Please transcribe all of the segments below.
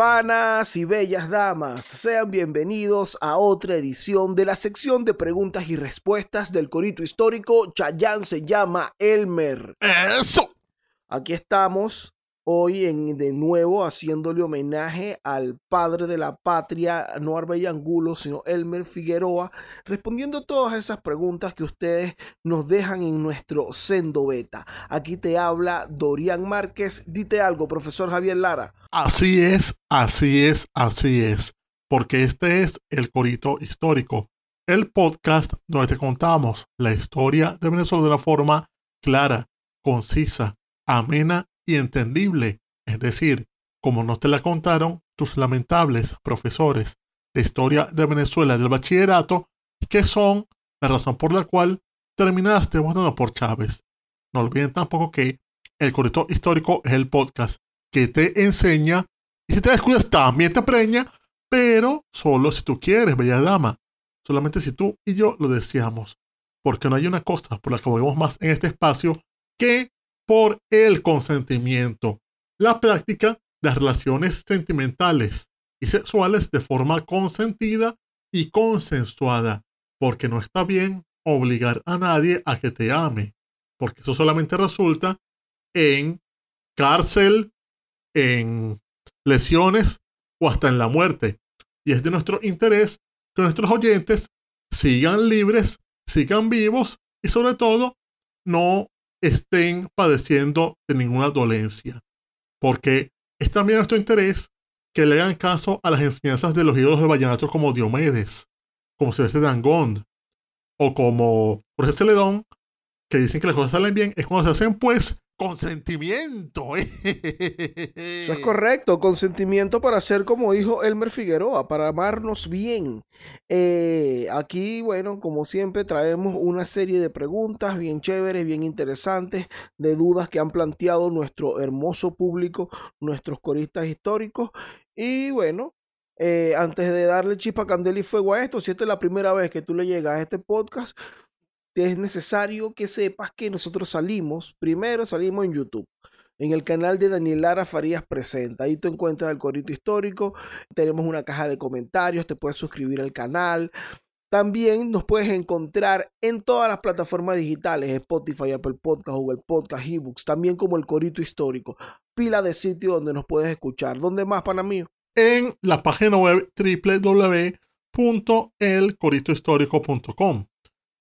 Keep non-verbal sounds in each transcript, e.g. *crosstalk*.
Panas y bellas damas, sean bienvenidos a otra edición de la sección de preguntas y respuestas del Corito Histórico. Chayán se llama Elmer. Eso. Aquí estamos hoy en, de nuevo haciéndole homenaje al padre de la patria, no Arbey Angulo, sino Elmer Figueroa, respondiendo todas esas preguntas que ustedes nos dejan en nuestro sendo beta. Aquí te habla Dorian Márquez. Dite algo, profesor Javier Lara. Así es, así es, así es. Porque este es el Corito Histórico, el podcast donde te contamos la historia de Venezuela de una forma clara, concisa, amena y entendible, es decir, como no te la contaron tus lamentables profesores de historia de Venezuela del bachillerato, que son la razón por la cual terminaste votando por Chávez. No olviden tampoco que el correcto histórico es el podcast que te enseña y si te descuidas también te preña, pero solo si tú quieres, bella dama. Solamente si tú y yo lo deseamos. Porque no hay una cosa por la que movemos más en este espacio que por el consentimiento, la práctica de relaciones sentimentales y sexuales de forma consentida y consensuada, porque no está bien obligar a nadie a que te ame, porque eso solamente resulta en cárcel, en lesiones o hasta en la muerte. Y es de nuestro interés que nuestros oyentes sigan libres, sigan vivos y sobre todo no estén padeciendo de ninguna dolencia. Porque es también nuestro interés que le hagan caso a las enseñanzas de los ídolos del vallenato como Diomedes, como Celeste Dangond, o como Jorge Celedón, que dicen que las cosas salen bien, es cuando se hacen pues consentimiento. *laughs* Eso es correcto, consentimiento para ser como dijo Elmer Figueroa, para amarnos bien. Eh, aquí, bueno, como siempre, traemos una serie de preguntas bien chéveres, bien interesantes, de dudas que han planteado nuestro hermoso público, nuestros coristas históricos. Y bueno, eh, antes de darle chispa, candela y fuego a esto, si esta es la primera vez que tú le llegas a este podcast, es necesario que sepas que nosotros salimos, primero salimos en YouTube. En el canal de Daniel Lara Farías Presenta. Ahí tú encuentras el corito histórico. Tenemos una caja de comentarios. Te puedes suscribir al canal. También nos puedes encontrar en todas las plataformas digitales, Spotify, Apple Podcast, Google Podcast, eBooks, también como el Corito Histórico. Pila de sitio donde nos puedes escuchar. ¿Dónde más, pana mío? En la página web www.elcoritohistórico.com.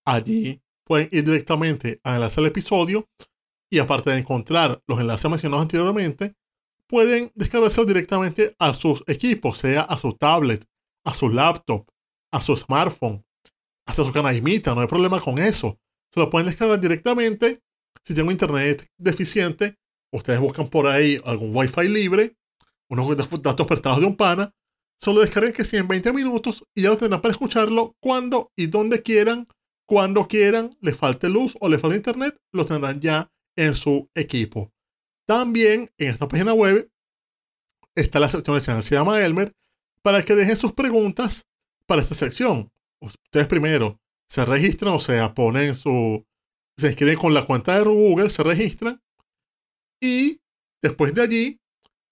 Allí pueden ir directamente a enlace al episodio y aparte de encontrar los enlaces mencionados anteriormente, pueden descargarse directamente a sus equipos, sea a su tablet, a su laptop, a su smartphone, hasta su canaimita, no hay problema con eso. Se lo pueden descargar directamente. Si tienen internet deficiente, ustedes buscan por ahí algún wifi libre, unos datos prestados de un pana, solo descarguen que si en 20 minutos y ya lo tendrán para escucharlo cuando y donde quieran cuando quieran, les falte luz o les falte internet, lo tendrán ya en su equipo. También en esta página web está la sección de channel, se llama Elmer, para que dejen sus preguntas para esta sección. Ustedes primero se registran, o sea, ponen su. Se inscriben con la cuenta de Google, se registran y después de allí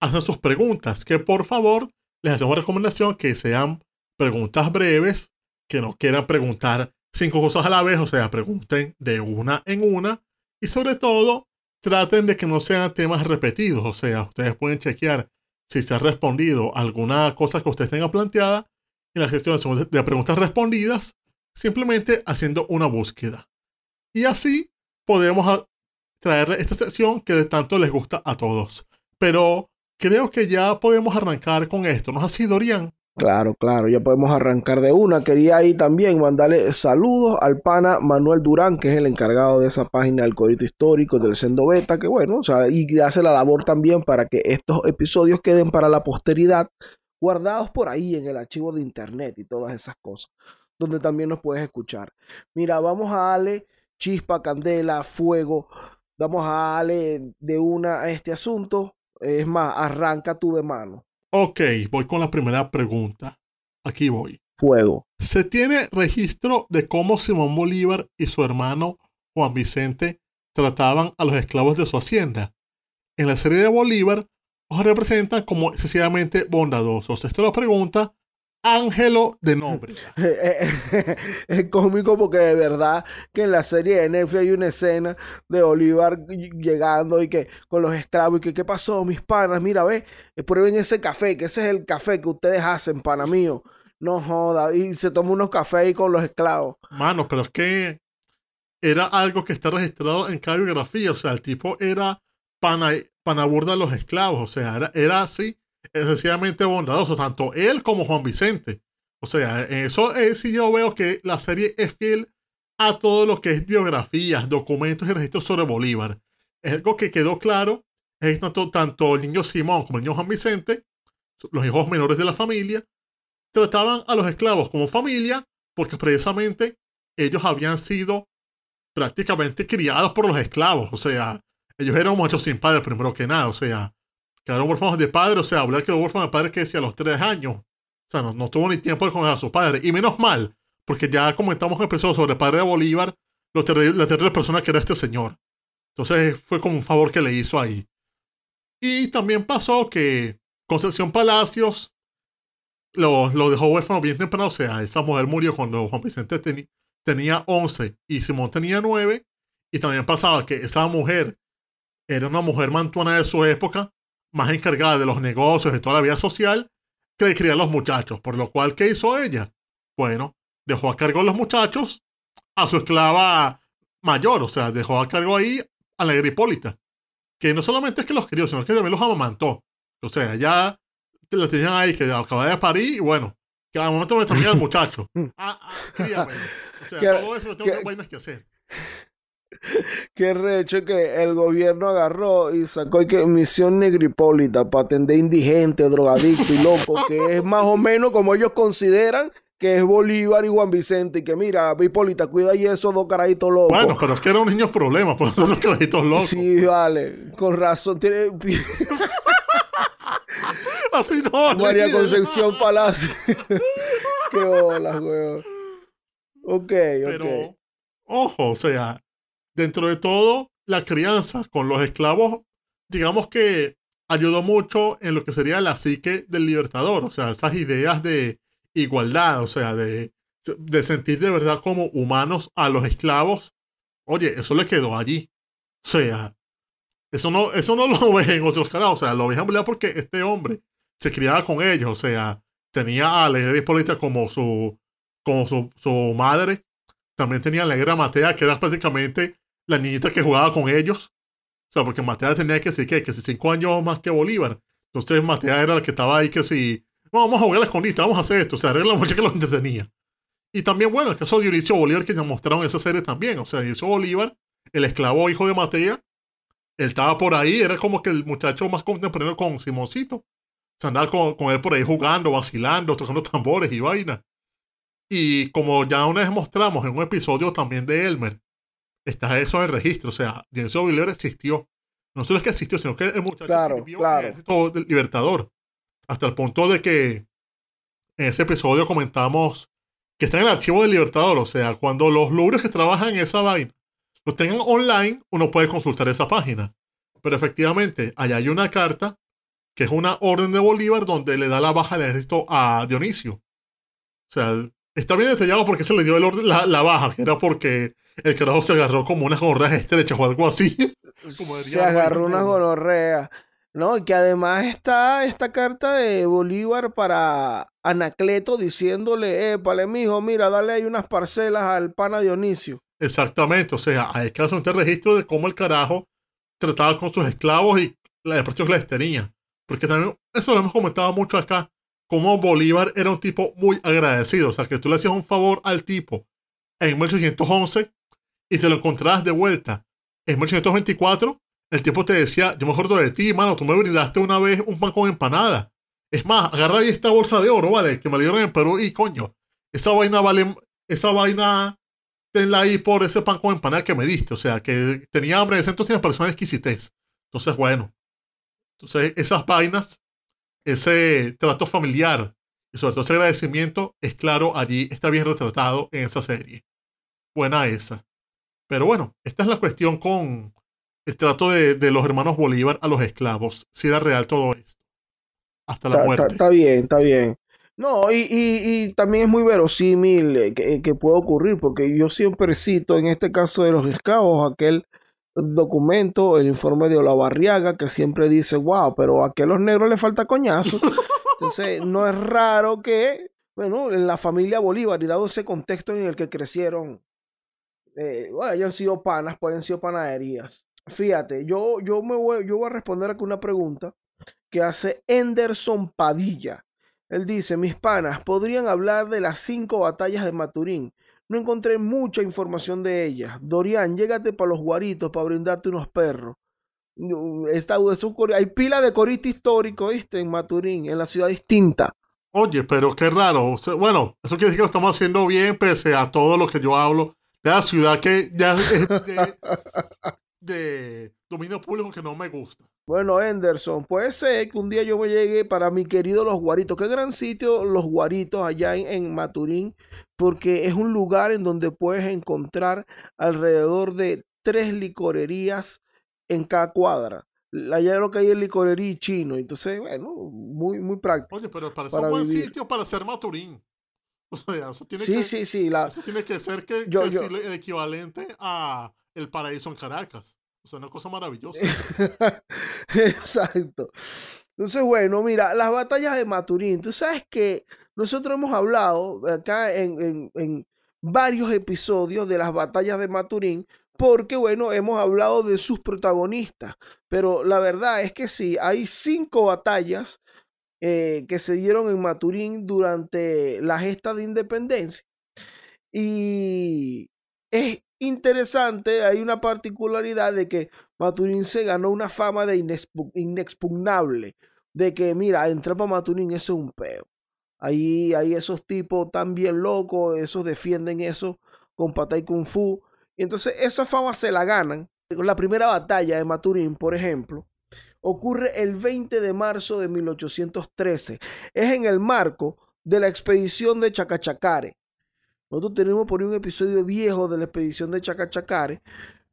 hacen sus preguntas. Que por favor les hacemos recomendación que sean preguntas breves, que no quieran preguntar cinco cosas a la vez, o sea, pregunten de una en una y sobre todo traten de que no sean temas repetidos, o sea, ustedes pueden chequear si se ha respondido alguna cosa que ustedes tengan planteada en la gestión de preguntas respondidas, simplemente haciendo una búsqueda. Y así podemos traer esta sección que de tanto les gusta a todos. Pero creo que ya podemos arrancar con esto. ¿No es así, Dorian? Claro, claro, ya podemos arrancar de una. Quería ahí también mandarle saludos al pana Manuel Durán, que es el encargado de esa página del Código Histórico del Sendo Beta, que bueno, o sea, y hace la labor también para que estos episodios queden para la posteridad, guardados por ahí en el archivo de internet y todas esas cosas. donde también nos puedes escuchar. Mira, vamos a darle chispa, candela, fuego. Vamos a darle de una a este asunto. Es más, arranca tú de mano. Ok, voy con la primera pregunta. Aquí voy. Fuego. Se tiene registro de cómo Simón Bolívar y su hermano Juan Vicente trataban a los esclavos de su hacienda. En la serie de Bolívar, los representan como excesivamente bondadosos. Esto lo pregunta Ángelo de *laughs* Nombre. es cómico porque de verdad que en la serie de Netflix hay una escena de Bolívar llegando y que con los esclavos y que qué pasó, mis panas, mira, ve, prueben ese café, que ese es el café que ustedes hacen, pana mío. No joda, y se toma unos cafés ahí con los esclavos. Mano, pero es que era algo que está registrado en cada biografía, o sea, el tipo era pana, panaburda de los esclavos, o sea, era, era así excesivamente bondadoso, tanto él como Juan Vicente. O sea, eso es si yo veo que la serie es fiel a todo lo que es biografías, documentos y registros sobre Bolívar. Es algo que quedó claro, es tanto, tanto el niño Simón como el niño Juan Vicente, los hijos menores de la familia, trataban a los esclavos como familia porque precisamente ellos habían sido prácticamente criados por los esclavos. O sea, ellos eran muchachos sin padre primero que nada. O sea, quedaron huérfanos de padre, o sea, hablar que huérfano de padre que decía a los tres años. O sea, no, tuvo ni tiempo de conocer a sus padres. Y menos mal, porque ya comentamos en el sobre el padre de Bolívar, lo la terrible persona que era este señor. Entonces fue como un favor que le hizo ahí. Y también pasó que Concepción Palacios lo, lo dejó huérfano bien temprano. O sea, esa mujer murió cuando Juan Vicente tenía 11 y Simón tenía 9. Y también pasaba que esa mujer era una mujer mantuana de su época más encargada de los negocios, de toda la vida social, que de criar a los muchachos. Por lo cual, ¿qué hizo ella? Bueno, dejó a cargo de los muchachos a su esclava mayor, o sea, dejó a cargo ahí a la Hipólita, que no solamente es que los crió, sino que también los amamantó. O sea, ya la tenían ahí, que acababa de parir, y bueno, que al momento me termina el muchacho. *laughs* Ah, ah, críame. O sea, todo eso lo tengo que, que hacer. Qué recho que el gobierno agarró y sacó que misión negripólita para atender indigentes, drogadictos y locos, que es más o menos como ellos consideran que es Bolívar y Juan Vicente, y que mira, Hipólita, cuida ahí esos dos carajitos locos. Bueno, pero es que eran niños problemas, por eso son los carajitos locos. Sí, vale, con razón. Tiene... *laughs* Así no. María Concepción Palacio. *laughs* Qué bolas, weón. Ok, pero, Ojo, o sea, dentro de todo, la crianza con los esclavos, digamos que ayudó mucho en lo que sería la psique del libertador, o sea, esas ideas de igualdad, o sea, de, de sentir de verdad como humanos a los esclavos. Oye, eso le quedó allí. O sea, eso no, eso no *laughs* lo ves en otros canales, o sea, lo ves porque este hombre se criaba con ellos, o sea, tenía a la Hipólita como su, como su, su madre, también tenía a la Negra Matea, que era prácticamente la niñita que jugaba con ellos. O sea, porque Matea tenía que decir que, que si cinco años más que Bolívar. Entonces Matea era el que estaba ahí que si, vamos a jugar a la escondita, vamos a hacer esto. O sea, era la muchacha que los entretenía. Y también, bueno, el caso de Dionisio Bolívar que nos mostraron esa serie también. O sea, Dionisio Bolívar, el esclavo hijo de Matea, él estaba por ahí, era como que el muchacho más contemporáneo con Simoncito. O sea, andaba con, con él por ahí jugando, vacilando, tocando tambores y vaina. Y como ya una vez mostramos en un episodio también de Elmer, está eso en el registro. O sea, Dionisio Bolívar existió. No solo es que existió, sino que el muchacho claro, claro. el libertador. Hasta el punto de que en ese episodio comentamos que está en el archivo del libertador. O sea, cuando los logros que trabajan en esa vaina lo tengan online, uno puede consultar esa página. Pero efectivamente, allá hay una carta que es una orden de Bolívar donde le da la baja al ejército a Dionisio. O sea, está bien detallado porque se le dio el orden, la, la baja, que era porque el carajo se agarró como unas gorras estrechas o algo así. *laughs* se agarró unas gonorreas. ¿no? Y que además está esta carta de Bolívar para Anacleto diciéndole, eh, pale, mijo, mira, dale ahí unas parcelas al pana Dionisio. Exactamente, o sea, hay que hacer un registro de cómo el carajo trataba con sus esclavos y la depresión que les tenía. Porque también, eso lo hemos comentado mucho acá, como Bolívar era un tipo muy agradecido, o sea, que tú le hacías un favor al tipo en 1811 y te lo encontrabas de vuelta en 1824, el tipo te decía, yo me acuerdo de ti, mano, tú me brindaste una vez un pan con empanada. Es más, agarra ahí esta bolsa de oro, ¿vale? Que me dieron en Perú y coño, esa vaina vale, esa vaina, tenla ahí por ese pan con empanada que me diste. O sea, que tenía hambre de ese entonces personas exquisites. Entonces, bueno. Entonces, esas vainas, ese trato familiar y sobre todo ese agradecimiento es claro allí, está bien retratado en esa serie. Buena esa. Pero bueno, esta es la cuestión con el trato de, de los hermanos Bolívar a los esclavos. Si era real todo esto. Hasta la muerte. Está bien, está bien. No, y, y, también es muy verosímil eh, que, que pueda ocurrir, porque yo siempre cito en este caso de los esclavos aquel documento, el informe de Olavarriaga, que siempre dice, wow, pero a que a los negros le falta coñazo. Entonces, *laughs* no es raro que, bueno, en la familia Bolívar, y dado ese contexto en el que crecieron, eh, hayan sido panas, pueden sido panaderías. Fíjate, yo, yo, me voy, yo voy a responder aquí una pregunta que hace Enderson Padilla. Él dice, mis panas, podrían hablar de las cinco batallas de Maturín. No encontré mucha información de ellas. Dorian, llégate para los guaritos para brindarte unos perros. Está, hay pila de corista histórico, ¿viste? En Maturín, en la ciudad distinta. Oye, pero qué raro. bueno, eso quiere decir que lo estamos haciendo bien, pese a todo lo que yo hablo de la ciudad que ya es de, dominio público que no me gusta. Bueno, Anderson, puede ser que un día yo me llegue para mi querido Los Guaritos. Qué gran sitio Los Guaritos allá en Maturín, porque es un lugar en donde puedes encontrar alrededor de tres licorerías en cada cuadra. Allá lo que hay el licorería chino. Entonces, bueno, muy, muy práctico. Oye, pero parece un buen sitio para ser Maturín. *laughs* O sea, eso tiene sí, que, sí, sí. Eso tiene que ser que, el equivalente a el paraíso en Caracas. O sea, una cosa maravillosa. *laughs* Exacto. Entonces, bueno, mira, las batallas de Maturín. Tú sabes que nosotros hemos hablado acá en, en, en varios episodios de las batallas de Maturín, porque bueno, hemos hablado de sus protagonistas, pero la verdad es que sí, hay cinco batallas eh, que se dieron en Maturín durante la gesta de independencia. Y es interesante, hay una particularidad de que Maturín se ganó una fama de inexpugnable, de que mira, entrar para Maturín eso es un peo. Ahí hay esos tipos tan bien locos, esos defienden eso con patay kung fu y entonces esa fama se la ganan. La primera batalla de Maturín, por ejemplo, ocurre el 20 de marzo de 1813. Es en el marco de la expedición de Chacachacare. Nosotros tenemos por ahí un episodio viejo de la expedición de Chacachacare,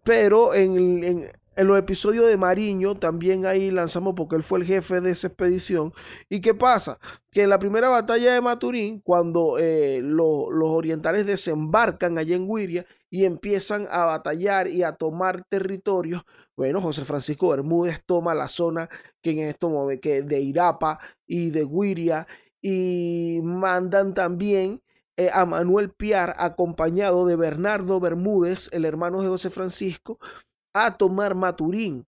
pero en, en, en los episodios de Mariño también ahí lanzamos porque él fue el jefe de esa expedición. ¿Y qué pasa? Que en la primera batalla de Maturín, cuando eh, los orientales desembarcan allá en Guiria y empiezan a batallar y a tomar territorios, bueno, José Francisco Bermúdez toma la zona que en esto que de Irapa y de Guiria y mandan también eh, a Manuel Piar acompañado de Bernardo Bermúdez, el hermano de José Francisco, a tomar Maturín.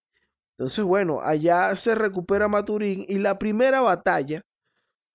Entonces, bueno, allá se recupera Maturín y la primera batalla,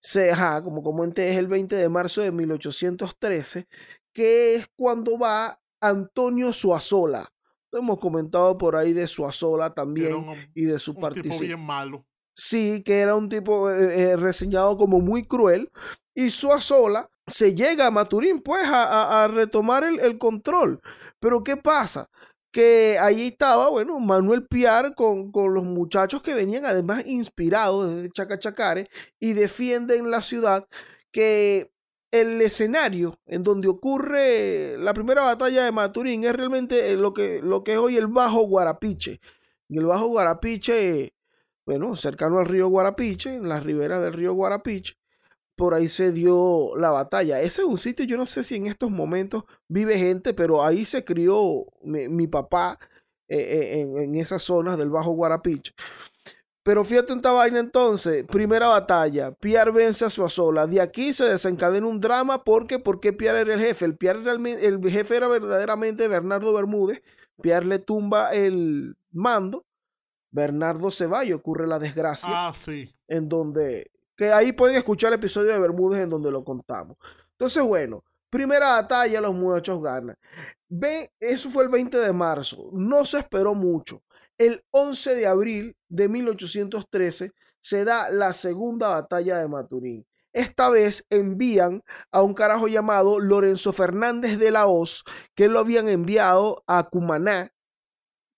se, como comenté, es el 20 de marzo de 1813, que es cuando va Antonio Suazola. Hemos comentado por ahí de Suazola también y de su participación. bien malo. Sí, que era un tipo eh, eh, reseñado como muy cruel. Y Suazola se llega a Maturín, pues, a, retomar el, el, control. Pero ¿qué pasa? Que ahí estaba, bueno, Manuel Piar con, con, los muchachos que venían además inspirados desde Chacachacare y defienden la ciudad, que el escenario en donde ocurre la primera batalla de Maturín es realmente lo que, lo que es hoy el Bajo Guarapiche. En el Bajo Guarapiche, bueno, cercano al río Guarapiche, en las riberas del río Guarapiche, por ahí se dio la batalla. Ese es un sitio, yo no sé si en estos momentos vive gente, pero ahí se crió mi, papá eh, eh, en, en, esas zonas del Bajo Guarapiche. Pero fíjate en esta vaina entonces, primera batalla, Pierre vence a Suazola. De aquí se desencadena un drama porque, porque Pierre era el jefe. El, Pierre el jefe era verdaderamente Bernardo Bermúdez. Pierre le tumba el mando. Bernardo se va y ocurre la desgracia. Ah, sí. En donde ahí pueden escuchar el episodio de Bermúdez en donde lo contamos. Entonces, bueno, primera batalla, los muchachos ganan. Ve, eso fue el 20 de marzo, no se esperó mucho. El 11 de abril de 1813 se da la segunda batalla de Maturín. esta vez envían a un carajo llamado Lorenzo Fernández de la Hoz, que lo habían enviado a Cumaná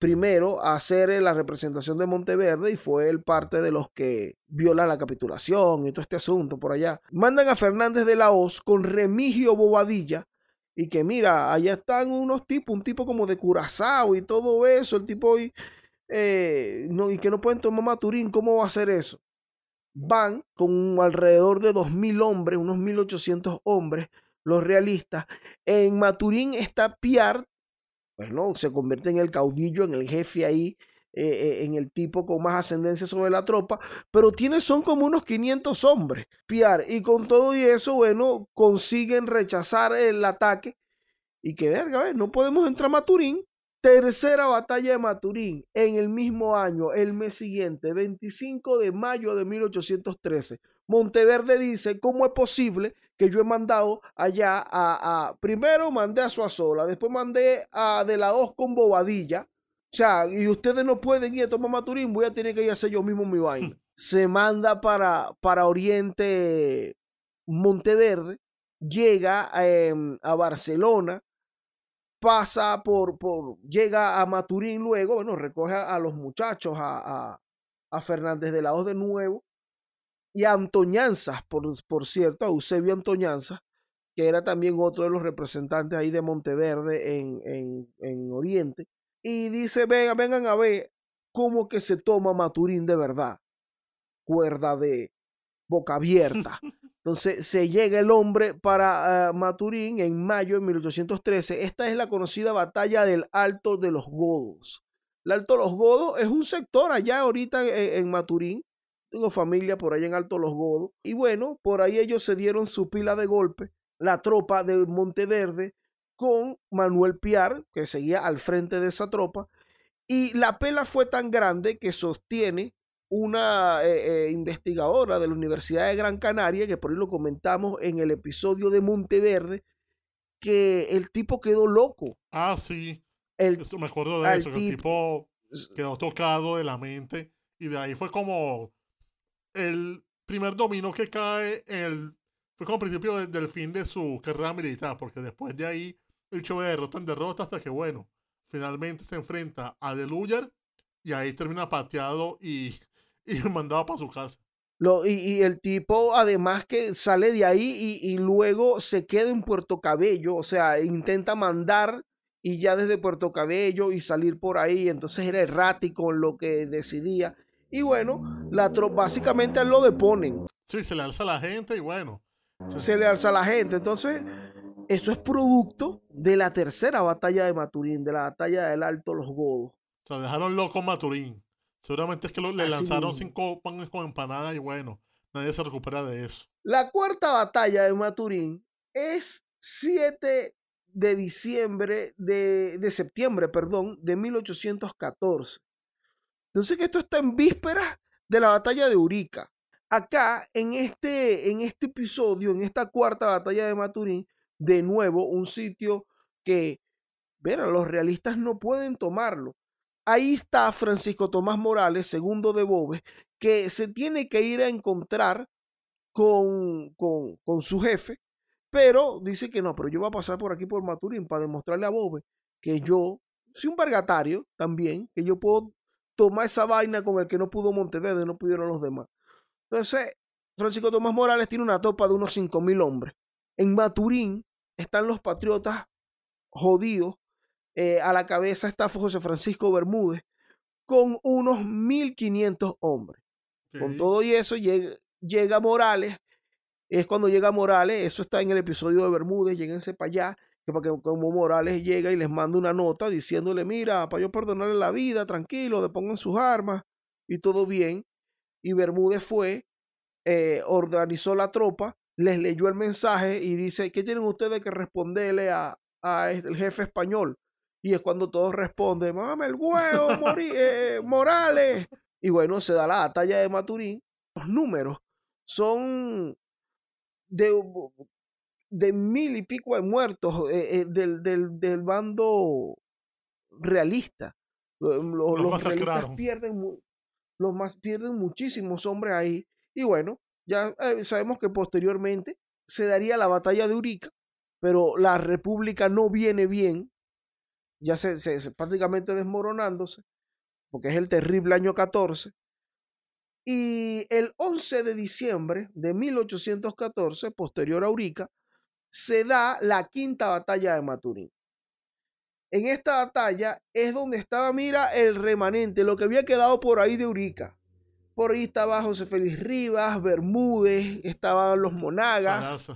primero a hacer la representación de Monteverde y fue el parte de los que viola la capitulación y todo este asunto por allá. Mandan a Fernández de la Hoz con Remigio Bobadilla y que mira, allá están unos tipos, un tipo como de Curazao y todo eso, el tipo y, eh, no, y que no pueden tomar Maturín, ¿cómo va a hacer eso? Van con alrededor de 2.000 hombres, unos 1.800 hombres, los realistas. En Maturín está Piar, bueno, se convierte en el caudillo, en el jefe ahí, eh, eh, en el tipo con más ascendencia sobre la tropa, pero tiene, son como unos 500 hombres, Piar, y con todo y eso, bueno, consiguen rechazar el ataque y que verga, no podemos entrar a Maturín. Tercera batalla de Maturín en el mismo año, el mes siguiente, 25 de mayo de 1813. Monteverde dice, ¿cómo es posible que yo he mandado allá a, primero mandé a Suazola, después mandé a De la Hoz con Bobadilla, o sea, y ustedes no pueden ir a tomar Maturín, voy a tener que ir a hacer yo mismo mi vaina. *laughs* Se manda para, para Oriente Monteverde, llega em, a Barcelona, pasa por, por, llega a Maturín luego, bueno, recoge a, los muchachos, a, a, Fernández de la Hoz de nuevo, y Antoñanzas, por, por cierto, a Eusebio Antoñanzas, que era también otro de los representantes ahí de Monteverde en, en, en Oriente, y dice, vengan, vengan a ver cómo que se toma Maturín de verdad. Cuerda de boca abierta. *laughs* Entonces se llega el hombre para ah, Maturín en mayo de 1813. Esta es la conocida batalla del Alto de los Godos. El Alto de los Godos es un sector allá ahorita en, en Maturín tengo familia por ahí en Alto Los Godos. Y bueno, por ahí ellos se dieron su pila de golpe. La tropa de Monteverde con Manuel Piar, que seguía al frente de esa tropa. Y la pela fue tan grande que sostiene una eh, eh, investigadora de la Universidad de Gran Canaria, que por ahí lo comentamos en el episodio de Monteverde, que el tipo quedó loco. Ah, sí. El, me acuerdo de eso, que el tipo quedó tocado de la mente y de ahí fue como el primer dominio que cae el, fue como principio del fin de su carrera militar, porque después de ahí el show de derrota en derrota hasta que, bueno, finalmente se enfrenta a Deluyer y ahí termina pateado y, *laughs* y mandado para su casa. Lo, y, el tipo, además que sale de ahí y, y, luego se queda en Puerto Cabello, o sea, intenta mandar y ya desde Puerto Cabello y salir por ahí, entonces era errático en lo que decidía. Y bueno, la básicamente lo deponen. Sí, se le alza a la gente y bueno. Se le alza a la gente. Entonces, eso es producto de la tercera batalla de Maturín, de la batalla del Alto Los Godos. O sea, dejaron loco Maturín. Seguramente es que le lanzaron cinco panes con empanada y bueno, nadie se recupera de eso. La cuarta batalla de Maturín es 7 de diciembre, de, de septiembre, perdón, de 1814. Entonces que esto está en vísperas de la batalla de Urica. Acá, en este, en este episodio, en esta cuarta batalla de Maturín, de nuevo un sitio que, verá, los realistas no pueden tomarlo. Ahí está Francisco Tomás Morales, segundo de Boves, que se tiene que ir a encontrar con, con, con su jefe, pero dice que no, pero yo voy a pasar por aquí por Maturín para demostrarle a Boves que yo soy un vergatario también, que yo puedo toma esa vaina con el que no pudo Monteverde, no pudieron los demás. Entonces, Francisco Tomás Morales tiene una topa de unos 5.000 hombres. En Maturín están los patriotas jodidos. Eh, a la cabeza está José Francisco Bermúdez con unos 1.500 hombres. Con todo y eso llega, llega Morales. Es cuando llega Morales, eso está en el episodio de Bermúdez, lléguense para allá que como Morales llega y les manda una nota diciéndole, mira, para yo perdonarle la vida, tranquilo, depongan sus armas y todo bien. Y Bermúdez fue, eh, organizó la tropa, les leyó el mensaje y dice, ¿qué tienen ustedes que responderle a, a el jefe español? Y es cuando todos responden, mame el huevo, eh, Morales. Y bueno, se da la batalla de Maturín. Los números son de de mil y pico de muertos eh, eh, del, del, del, bando realista. Los, los, realistas pierden, los más, pierden muchísimos hombres ahí. Y bueno, Ya eh, sabemos que posteriormente se daría la batalla de Urica, pero la república no viene bien, ya se, se prácticamente desmoronándose, porque es el terrible año 14. Y el 11 de diciembre de 1814, posterior a Urica, se da la quinta batalla de Maturín. En esta batalla es donde estaba, mira, el remanente, lo que había quedado por ahí de Urica. Por ahí estaba José Félix Rivas, Bermúdez, estaban los Monagas.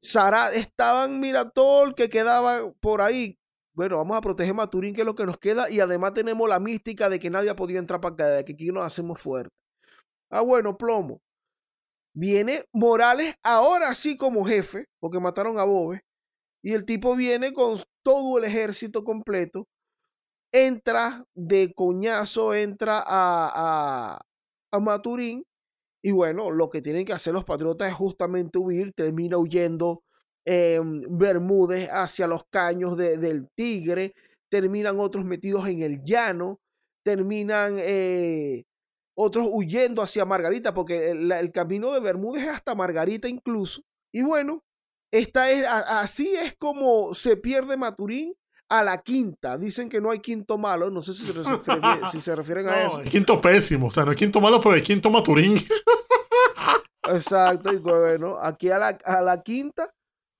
Sara, estaban, mira, todo el que quedaba por ahí. Bueno, vamos a proteger Maturín, que es lo que nos queda, y además tenemos la mística de que nadie ha podido entrar para acá, de que aquí nos hacemos fuertes. Ah, bueno, plomo. Viene Morales ahora sí como jefe, porque mataron a Bobe, y el tipo viene con todo el ejército completo, entra de coñazo, entra a, a Maturín. Y bueno, lo que tienen que hacer los patriotas es justamente huir, termina huyendo em, Bermúdez hacia los caños del Tigre, terminan otros metidos en el llano, terminan eh, otros huyendo hacia Margarita, porque el, camino de Bermúdez es hasta Margarita incluso. Y bueno, esta es, así es como se pierde Maturín a la quinta. Dicen que no hay quinto malo. No sé si se, refieren, si *laughs* se refieren a eso. quinto pésimo. O sea, no hay quinto malo, pero hay quinto Maturín. Exacto. Y bueno, aquí a la, a la quinta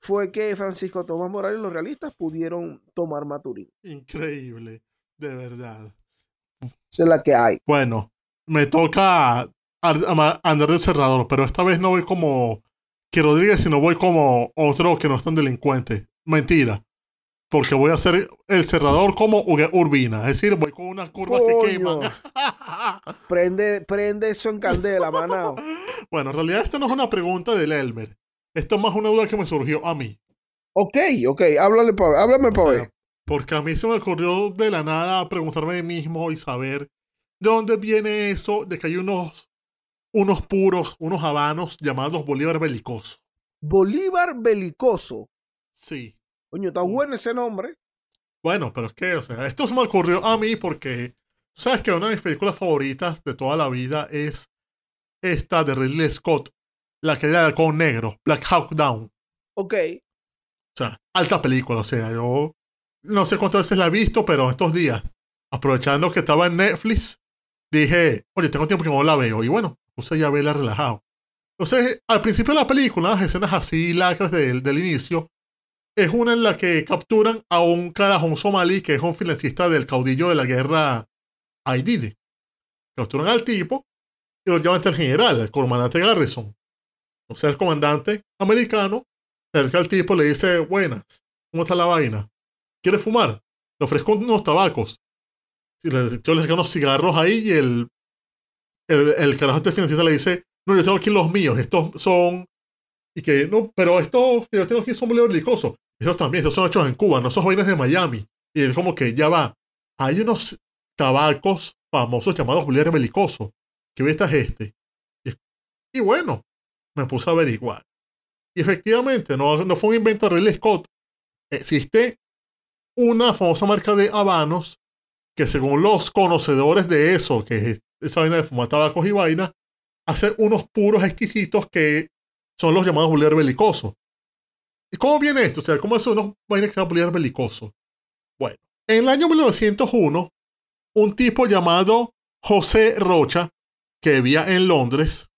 fue que Francisco Tomás Morales y los realistas pudieron tomar Maturín. Increíble. De verdad. Esa es la que hay. Bueno, me toca andar de cerrador, pero esta vez no voy como que Rodríguez, sino voy como otro que no es tan delincuente. Mentira porque voy a hacer el cerrador como Urbina. Es decir, voy con unas curvas que queman. *laughs* *laughs* prende, prende eso en candela, manao. Bueno, en realidad esto no es una pregunta del Elmer. Esto es más una duda que me surgió a mí. Ok, ok, háblale pa, háblame para ver. Porque a mí se me ocurrió de la nada preguntarme a mí mismo y saber de dónde viene eso de que hay unos, unos puros, unos habanos llamados Bolívar Belicoso. Bolívar Belicoso. Sí. Coño, está bueno ese nombre. Bueno, pero es que, o sea, esto se me ocurrió a mí porque, sabes que una de mis películas favoritas de toda la vida es esta de Ridley Scott, la que era con negro, Black Hawk Down. Ok. O sea, alta película, o sea, yo no sé cuántas veces la he visto, pero estos días, aprovechando que estaba en Netflix, dije, oye, tengo tiempo que no la veo. Y bueno, puse ya verla relajado. Entonces, al principio de la película, las escenas así, lacras del, del inicio, es una en la que capturan a un carajón somalí que es un financista del caudillo de la guerra Aididi. Capturan al tipo y lo llevan hasta el general, el comandante Garrison. O sea, el comandante americano se acerca al tipo le dice, buenas, ¿cómo está la vaina? ¿Quieres fumar? Le ofrezco unos tabacos. Y le, yo le saco unos cigarros ahí y el, el, el carajo este financista le dice, no, yo tengo aquí los míos, estos son... Y que, no, pero estos que yo tengo aquí son muy licosos. Esos también, esos son hechos en Cuba, no son vainas de Miami. Y es como que ya va. Hay unos tabacos famosos llamados Bolívar Belicoso. ¿Qué vista es este? Y, bueno, me puse a averiguar. Y efectivamente, no, no fue un invento de Ridley Scott. Existe una famosa marca de habanos que según los conocedores de eso, que es esa vaina de fumar tabacos y vaina, hace unos puros exquisitos que son los llamados Bolívar Belicoso. ¿Y cómo viene esto? O sea, ¿cómo es unos vainas que se belicoso? Bueno, en el año 1901, un tipo llamado José Rocha, que vivía en Londres,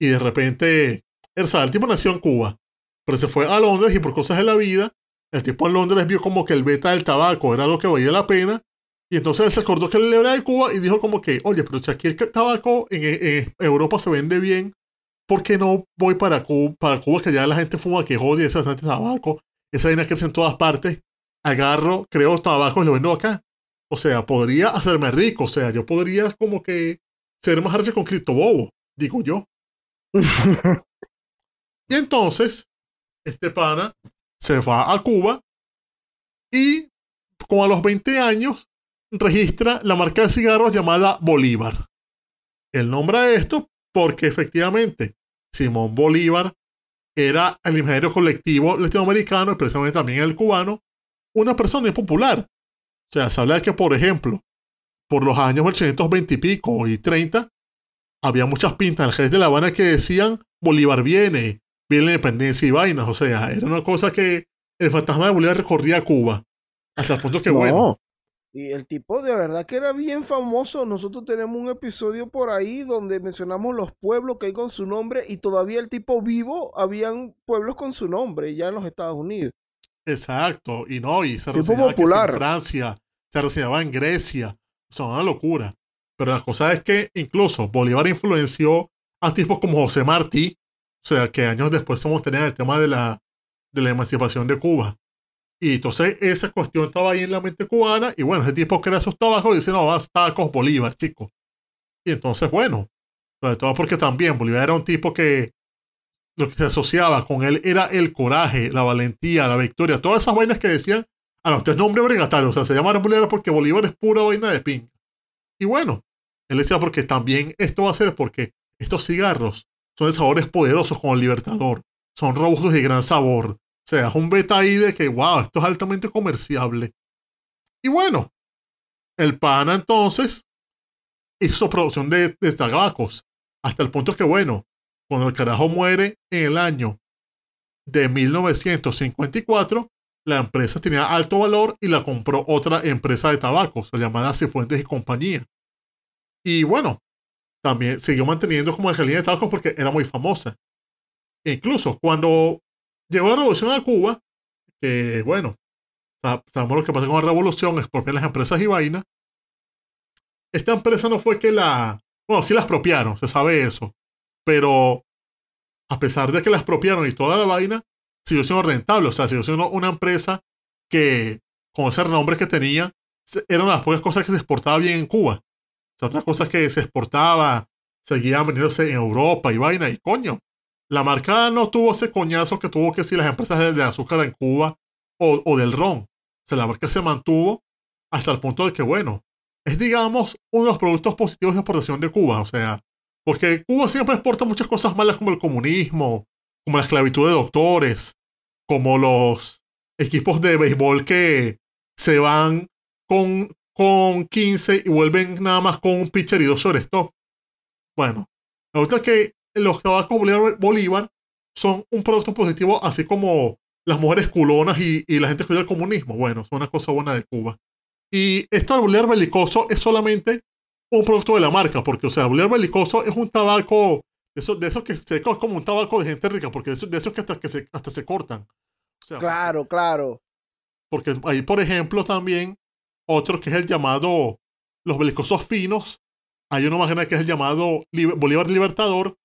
y de repente, el tipo nació en Cuba, pero se fue a Londres y por cosas de la vida, el tipo en Londres vio como que el beta del tabaco era lo que valía la pena, y entonces se acordó que él era de Cuba y dijo como que, oye, pero si aquí el tabaco en, en Europa se vende bien, ¿por qué no voy para Cuba, para Cuba que ya la gente fuma que jode ese bastante tabaco? Esa vaina crece en todas partes. Agarro, creo tabaco y lo vendo acá. O sea, podría hacerme rico. O sea, yo podría como que ser más rico con Cristo Bobo, digo yo. *laughs* y entonces, este pana se va a Cuba y como a los 20 años registra la marca de cigarros llamada Bolívar. Él nombra esto porque efectivamente Simón Bolívar era el imaginario colectivo latinoamericano, especialmente también el cubano, una persona popular. O sea, se habla de que, por ejemplo, por los años 1820 y pico y 30, había muchas pintas en el de La Habana que decían Bolívar viene, viene la independencia y vainas. O sea, era una cosa que el fantasma de Bolívar recorría Cuba. Hasta el punto que, bueno. Y el tipo de verdad que era bien famoso. Nosotros tenemos un episodio por ahí donde mencionamos los pueblos que hay con su nombre y todavía el tipo vivo, habían pueblos con su nombre ya en los Estados Unidos. Exacto, y no, y se popular. en Francia, se reseñaba en Grecia. Son una locura. Pero la cosa es que incluso Bolívar influenció a tipos como José Martí, o sea, que años después somos tener el tema de la, de la emancipación de Cuba. Y entonces esa cuestión estaba ahí en la mente cubana. Y bueno, ese tipo era esos tabacos dice, no, vas tacos Bolívar, chicos. Y entonces, bueno, sobre todo porque también Bolívar era un tipo que lo que se asociaba con él era el coraje, la valentía, la victoria, todas esas vainas que decían, a los usted es nombre brigatario, o sea, se llamaron Bolívar porque Bolívar es pura vaina de ping. Y bueno, él decía porque también esto va a ser porque estos cigarros son de sabores poderosos como el Libertador, son robustos y de gran sabor. O sea, es un beta ahí de que, wow, esto es altamente comerciable. Y bueno, el pana entonces hizo producción de, de tabacos, hasta el punto que, bueno, cuando el carajo muere en el año de 1954, la empresa tenía alto valor y la compró otra empresa de tabacos, llamada Cifuentes y Compañía. Y bueno, también siguió manteniendo como la línea de tabacos porque era muy famosa. E incluso cuando llegó la revolución a Cuba, que bueno, sabemos lo que pasa con la revolución, expropian las empresas y vaina. Esta empresa no fue que la. Bueno, sí la expropiaron, se sabe eso. Pero a pesar de que la expropiaron y toda la vaina, siguió siendo rentable. O sea, siguió siendo una empresa que, con ese renombre que tenía, era una de las pocas cosas que se exportaba bien en Cuba. O sea, otras cosas que se exportaba, seguían vendiéndose en Europa y vaina. Y coño, la marca no tuvo ese coñazo que tuvo que si las empresas de, azúcar en Cuba o, o, del ron. O sea, la marca se mantuvo hasta el punto de que, bueno, es, digamos, uno de los productos positivos de exportación de Cuba. O sea, porque Cuba siempre exporta muchas cosas malas como el comunismo, como la esclavitud de doctores, como los equipos de béisbol que se van con, con 15 y vuelven nada más con un pitcher y dos shortstop. Bueno, la verdad es que los tabacos Bolívar, son un producto positivo, así como las mujeres culonas y, la gente que cuida el comunismo. Bueno, son una cosa buena de Cuba. Y esto del Bolívar belicoso es solamente un producto de la marca, porque, o sea, el Bolívar belicoso es un tabaco de esos, de esos que se es como un tabaco de gente rica, porque de esos, de esos que, hasta, que se, hasta se cortan. claro, claro. Porque hay, por ejemplo, también otro que es el llamado los belicosos finos. Hay uno más grande que es el llamado Bolívar Libertador.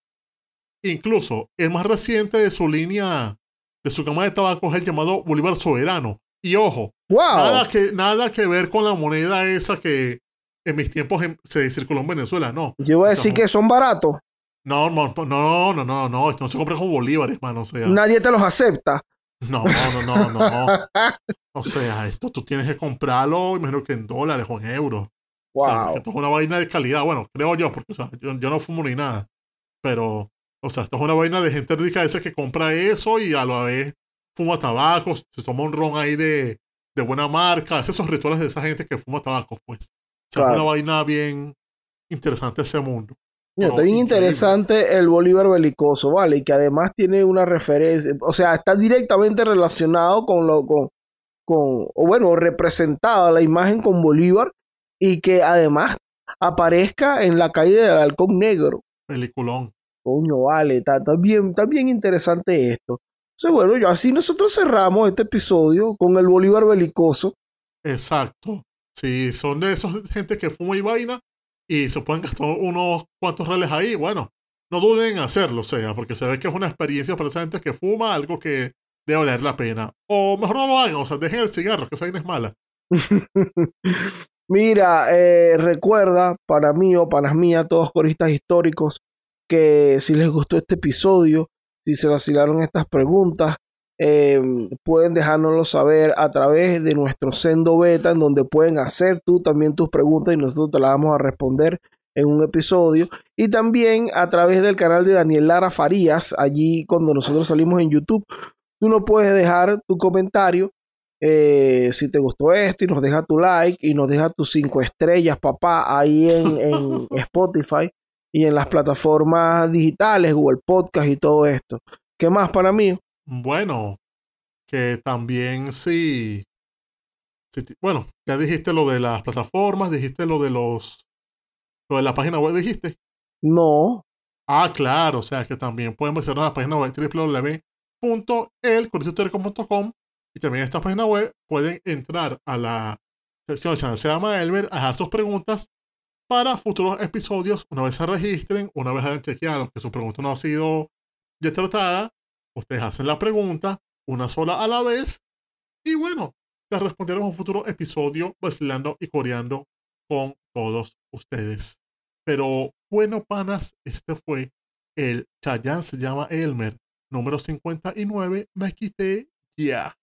Incluso el más reciente de su línea, de su cama de tabaco, es el llamado Bolívar Soberano. Y ojo, nada, que, nada que ver con la moneda esa que en mis tiempos se circuló en Venezuela, no. Yo voy a decir que son baratos. No, no, no, no, no, no, esto no se compra con bolívares, mano. O sea, Nadie te los acepta. No, no, no, no. o sea, esto tú tienes que comprarlo, imagino que en dólares o en euros. Wow. O sea, esto es una vaina de calidad. Bueno, creo yo, porque o sea, yo, no fumo ni nada. Pero, o sea, esto es una vaina de gente rica esa que compra eso y a la vez fuma tabaco, se toma un ron ahí de, de buena marca, hace esos rituales de esa gente que fuma tabaco, pues. O sea, es una vaina bien interesante ese mundo está bien interesante el Bolívar belicoso, ¿vale? Y que además tiene una referencia, o sea, está directamente relacionado con lo, con, con o bueno, representada la imagen con Bolívar y que además aparezca en la calle del Halcón Negro. Peliculón. Coño, vale, está, bien, está bien interesante esto. Entonces, bueno, yo así nosotros cerramos este episodio con el Bolívar belicoso. Exacto. Si son de esos gente que fuma y vaina, y se pueden gastar unos cuantos reales ahí, bueno, no duden en hacerlo, o sea, porque se ve que es una experiencia para esa gente que fuma, algo que debe valer la pena. O mejor no lo hagan, o sea, dejen el cigarro, que esa vaina es mala. *laughs* Mira, eh, recuerda, para mí o para mía, todos coristas históricos, que si les gustó este episodio, si se vacilaron estas preguntas, eh, pueden dejárnoslo saber a través de nuestro sendo beta, en donde pueden hacer tú también tus preguntas y nosotros te las vamos a responder en un episodio. Y también a través del canal de Daniel Lara Farías, allí cuando nosotros salimos en YouTube, tú nos puedes dejar tu comentario. Eh, si te gustó esto y nos deja tu like y nos deja tus cinco estrellas, papá, ahí en, en *laughs* Spotify. Y en las plataformas digitales, Google Podcast y todo esto. ¿Qué más para mí? Bueno, que también sí, bueno, ya dijiste lo de las plataformas, dijiste lo de los, lo de la página web, dijiste. No. Ah, claro, o sea que también pueden visitar la página web www.elcorishistórico.com y también en esta página web pueden entrar a la sección de se llama Elmer, a dejar sus preguntas para futuros episodios, una vez se registren, una vez hayan chequeado que su pregunta no ha sido ya tratada, ustedes hacen la pregunta, una sola a la vez, y bueno, les responderemos en un futuro episodio vacilando y coreando con todos ustedes. Pero bueno, panas, este fue el Chayanne se llama Elmer, número 59, me quité ya.